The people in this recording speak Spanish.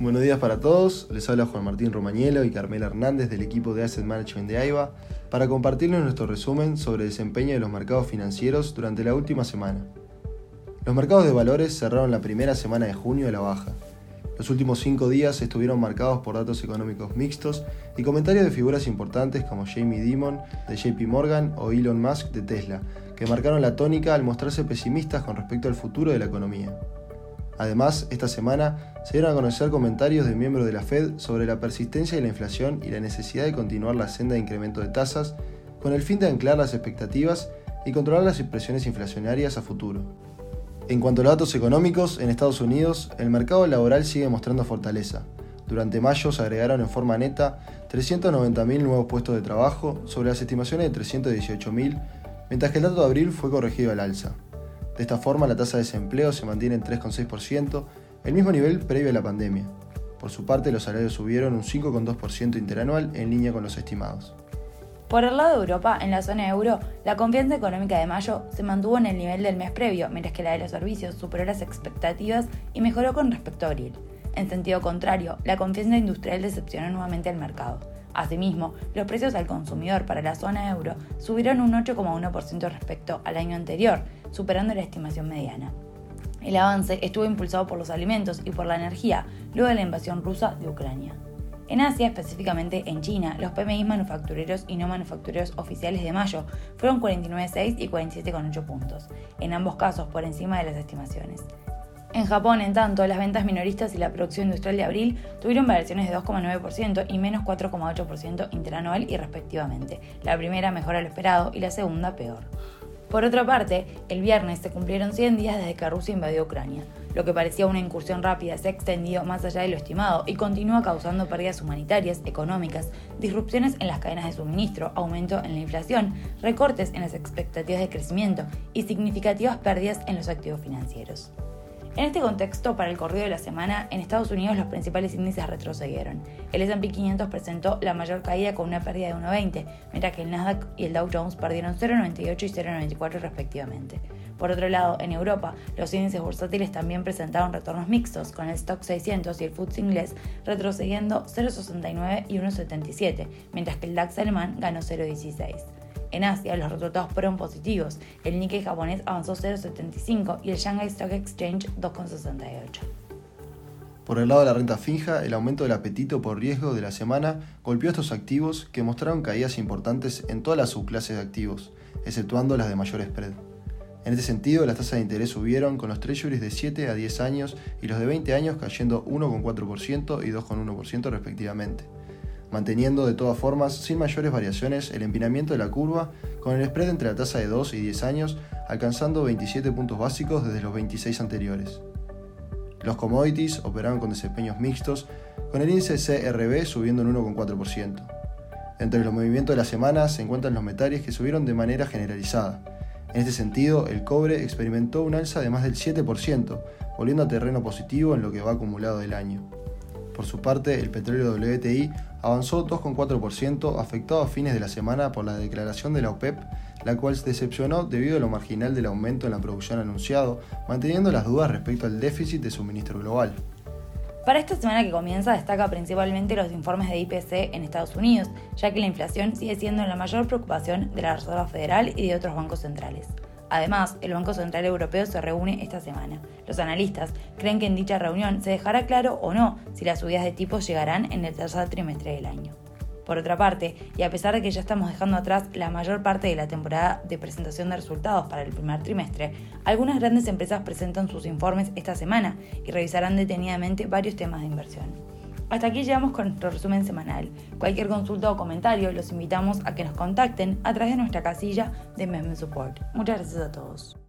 Buenos días para todos, les habla Juan Martín Romañelo y Carmela Hernández del equipo de Asset Management de AIBA para compartirles nuestro resumen sobre el desempeño de los mercados financieros durante la última semana. Los mercados de valores cerraron la primera semana de junio de la baja. Los últimos cinco días estuvieron marcados por datos económicos mixtos y comentarios de figuras importantes como Jamie Dimon de JP Morgan o Elon Musk de Tesla, que marcaron la tónica al mostrarse pesimistas con respecto al futuro de la economía. Además, esta semana se dieron a conocer comentarios de miembros de la Fed sobre la persistencia de la inflación y la necesidad de continuar la senda de incremento de tasas con el fin de anclar las expectativas y controlar las impresiones inflacionarias a futuro. En cuanto a los datos económicos, en Estados Unidos, el mercado laboral sigue mostrando fortaleza. Durante mayo se agregaron en forma neta 390.000 nuevos puestos de trabajo sobre las estimaciones de 318.000, mientras que el dato de abril fue corregido al alza. De esta forma, la tasa de desempleo se mantiene en 3,6%, el mismo nivel previo a la pandemia. Por su parte, los salarios subieron un 5,2% interanual en línea con los estimados. Por el lado de Europa, en la zona euro, la confianza económica de mayo se mantuvo en el nivel del mes previo, mientras que la de los servicios superó las expectativas y mejoró con respecto a abril. En sentido contrario, la confianza industrial decepcionó nuevamente al mercado. Asimismo, los precios al consumidor para la zona euro subieron un 8,1% respecto al año anterior, superando la estimación mediana. El avance estuvo impulsado por los alimentos y por la energía, luego de la invasión rusa de Ucrania. En Asia, específicamente en China, los PMI manufactureros y no manufactureros oficiales de mayo fueron 49,6 y 47,8 puntos, en ambos casos por encima de las estimaciones. En Japón, en tanto, las ventas minoristas y la producción industrial de abril tuvieron variaciones de 2,9% y menos 4,8% interanual y respectivamente, la primera mejor a lo esperado y la segunda peor. Por otra parte, el viernes se cumplieron 100 días desde que Rusia invadió Ucrania. Lo que parecía una incursión rápida se ha extendido más allá de lo estimado y continúa causando pérdidas humanitarias, económicas, disrupciones en las cadenas de suministro, aumento en la inflación, recortes en las expectativas de crecimiento y significativas pérdidas en los activos financieros. En este contexto, para el corrido de la semana, en Estados Unidos los principales índices retrocedieron. El S&P 500 presentó la mayor caída con una pérdida de 1,20, mientras que el Nasdaq y el Dow Jones perdieron 0,98 y 0,94 respectivamente. Por otro lado, en Europa, los índices bursátiles también presentaron retornos mixtos, con el Stock 600 y el FTSE inglés retrocediendo 0,69 y 1,77, mientras que el DAX alemán ganó 0,16. En Asia, los resultados fueron positivos. El Nikkei japonés avanzó 0,75 y el Shanghai Stock Exchange 2,68. Por el lado de la renta fija, el aumento del apetito por riesgo de la semana golpeó estos activos que mostraron caídas importantes en todas las subclases de activos, exceptuando las de mayor spread. En este sentido, las tasas de interés subieron con los treasuries de 7 a 10 años y los de 20 años cayendo 1,4% y 2,1% respectivamente manteniendo de todas formas sin mayores variaciones el empinamiento de la curva con el spread entre la tasa de 2 y 10 años alcanzando 27 puntos básicos desde los 26 anteriores. Los commodities operaban con desempeños mixtos, con el índice CRB subiendo un 1,4%. Entre los movimientos de la semana se encuentran los metales que subieron de manera generalizada. En este sentido, el cobre experimentó un alza de más del 7%, volviendo a terreno positivo en lo que va acumulado del año. Por su parte, el petróleo WTI avanzó 2,4%, afectado a fines de la semana por la declaración de la OPEP, la cual se decepcionó debido a lo marginal del aumento en la producción anunciado, manteniendo las dudas respecto al déficit de suministro global. Para esta semana que comienza destaca principalmente los informes de IPC en Estados Unidos, ya que la inflación sigue siendo la mayor preocupación de la Reserva Federal y de otros bancos centrales. Además, el Banco Central Europeo se reúne esta semana. Los analistas creen que en dicha reunión se dejará claro o no si las subidas de tipos llegarán en el tercer trimestre del año. Por otra parte, y a pesar de que ya estamos dejando atrás la mayor parte de la temporada de presentación de resultados para el primer trimestre, algunas grandes empresas presentan sus informes esta semana y revisarán detenidamente varios temas de inversión. Hasta aquí llegamos con nuestro resumen semanal. Cualquier consulta o comentario los invitamos a que nos contacten a través de nuestra casilla de Meme Support. Muchas gracias a todos.